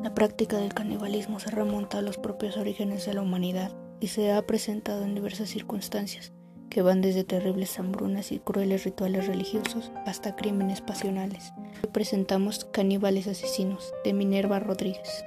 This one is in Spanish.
La práctica del canibalismo se remonta a los propios orígenes de la humanidad y se ha presentado en diversas circunstancias, que van desde terribles hambrunas y crueles rituales religiosos hasta crímenes pasionales. Hoy presentamos Caníbales Asesinos de Minerva Rodríguez.